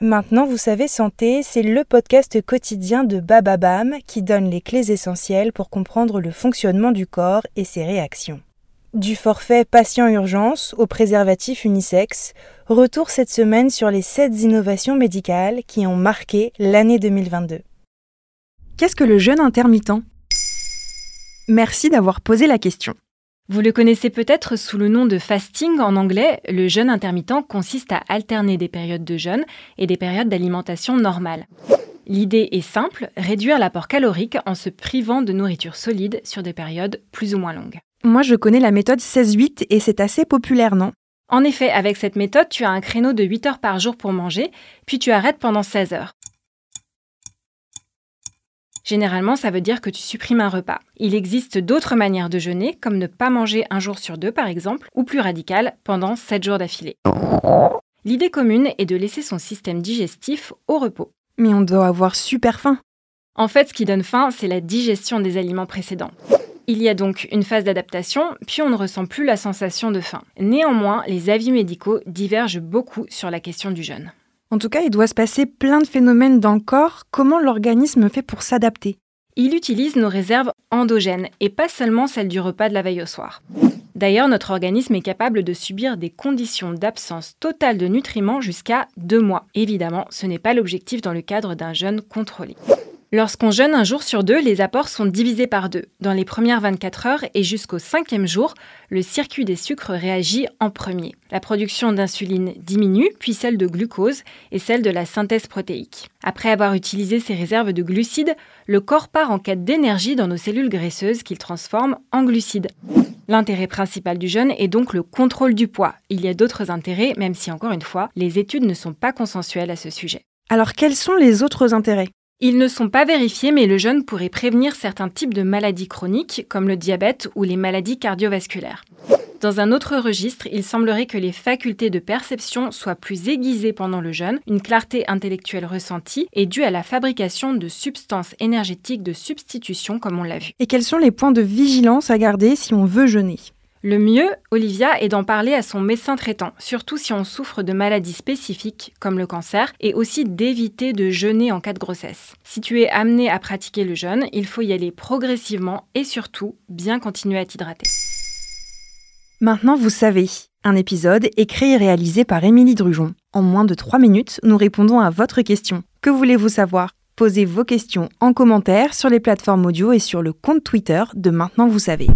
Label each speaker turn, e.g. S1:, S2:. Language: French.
S1: Maintenant, vous savez, Santé, c'est le podcast quotidien de Bababam qui donne les clés essentielles pour comprendre le fonctionnement du corps et ses réactions. Du forfait patient urgence au préservatif unisexe, retour cette semaine sur les 7 innovations médicales qui ont marqué l'année 2022.
S2: Qu'est-ce que le jeûne intermittent? Merci d'avoir posé la question.
S3: Vous le connaissez peut-être sous le nom de fasting en anglais, le jeûne intermittent consiste à alterner des périodes de jeûne et des périodes d'alimentation normale. L'idée est simple, réduire l'apport calorique en se privant de nourriture solide sur des périodes plus ou moins longues.
S2: Moi, je connais la méthode 16-8 et c'est assez populaire, non?
S3: En effet, avec cette méthode, tu as un créneau de 8 heures par jour pour manger, puis tu arrêtes pendant 16 heures. Généralement, ça veut dire que tu supprimes un repas. Il existe d'autres manières de jeûner, comme ne pas manger un jour sur deux par exemple, ou plus radical, pendant 7 jours d'affilée. L'idée commune est de laisser son système digestif au repos.
S2: Mais on doit avoir super faim.
S3: En fait, ce qui donne faim, c'est la digestion des aliments précédents. Il y a donc une phase d'adaptation, puis on ne ressent plus la sensation de faim. Néanmoins, les avis médicaux divergent beaucoup sur la question du jeûne.
S2: En tout cas, il doit se passer plein de phénomènes dans le corps. Comment l'organisme fait pour s'adapter?
S3: Il utilise nos réserves endogènes et pas seulement celles du repas de la veille au soir. D'ailleurs, notre organisme est capable de subir des conditions d'absence totale de nutriments jusqu'à deux mois. Évidemment, ce n'est pas l'objectif dans le cadre d'un jeûne contrôlé. Lorsqu'on jeûne un jour sur deux, les apports sont divisés par deux. Dans les premières 24 heures et jusqu'au cinquième jour, le circuit des sucres réagit en premier. La production d'insuline diminue, puis celle de glucose et celle de la synthèse protéique. Après avoir utilisé ses réserves de glucides, le corps part en quête d'énergie dans nos cellules graisseuses qu'il transforme en glucides. L'intérêt principal du jeûne est donc le contrôle du poids. Il y a d'autres intérêts, même si encore une fois, les études ne sont pas consensuelles à ce sujet.
S2: Alors quels sont les autres intérêts?
S3: Ils ne sont pas vérifiés, mais le jeûne pourrait prévenir certains types de maladies chroniques, comme le diabète ou les maladies cardiovasculaires. Dans un autre registre, il semblerait que les facultés de perception soient plus aiguisées pendant le jeûne, une clarté intellectuelle ressentie est due à la fabrication de substances énergétiques de substitution, comme on l'a vu.
S2: Et quels sont les points de vigilance à garder si on veut jeûner?
S3: Le mieux, Olivia, est d'en parler à son médecin traitant, surtout si on souffre de maladies spécifiques comme le cancer, et aussi d'éviter de jeûner en cas de grossesse. Si tu es amené à pratiquer le jeûne, il faut y aller progressivement et surtout bien continuer à t'hydrater.
S2: Maintenant, vous savez, un épisode écrit et réalisé par Émilie Drujon. En moins de 3 minutes, nous répondons à votre question. Que voulez-vous savoir? Posez vos questions en commentaire sur les plateformes audio et sur le compte Twitter de Maintenant, vous savez.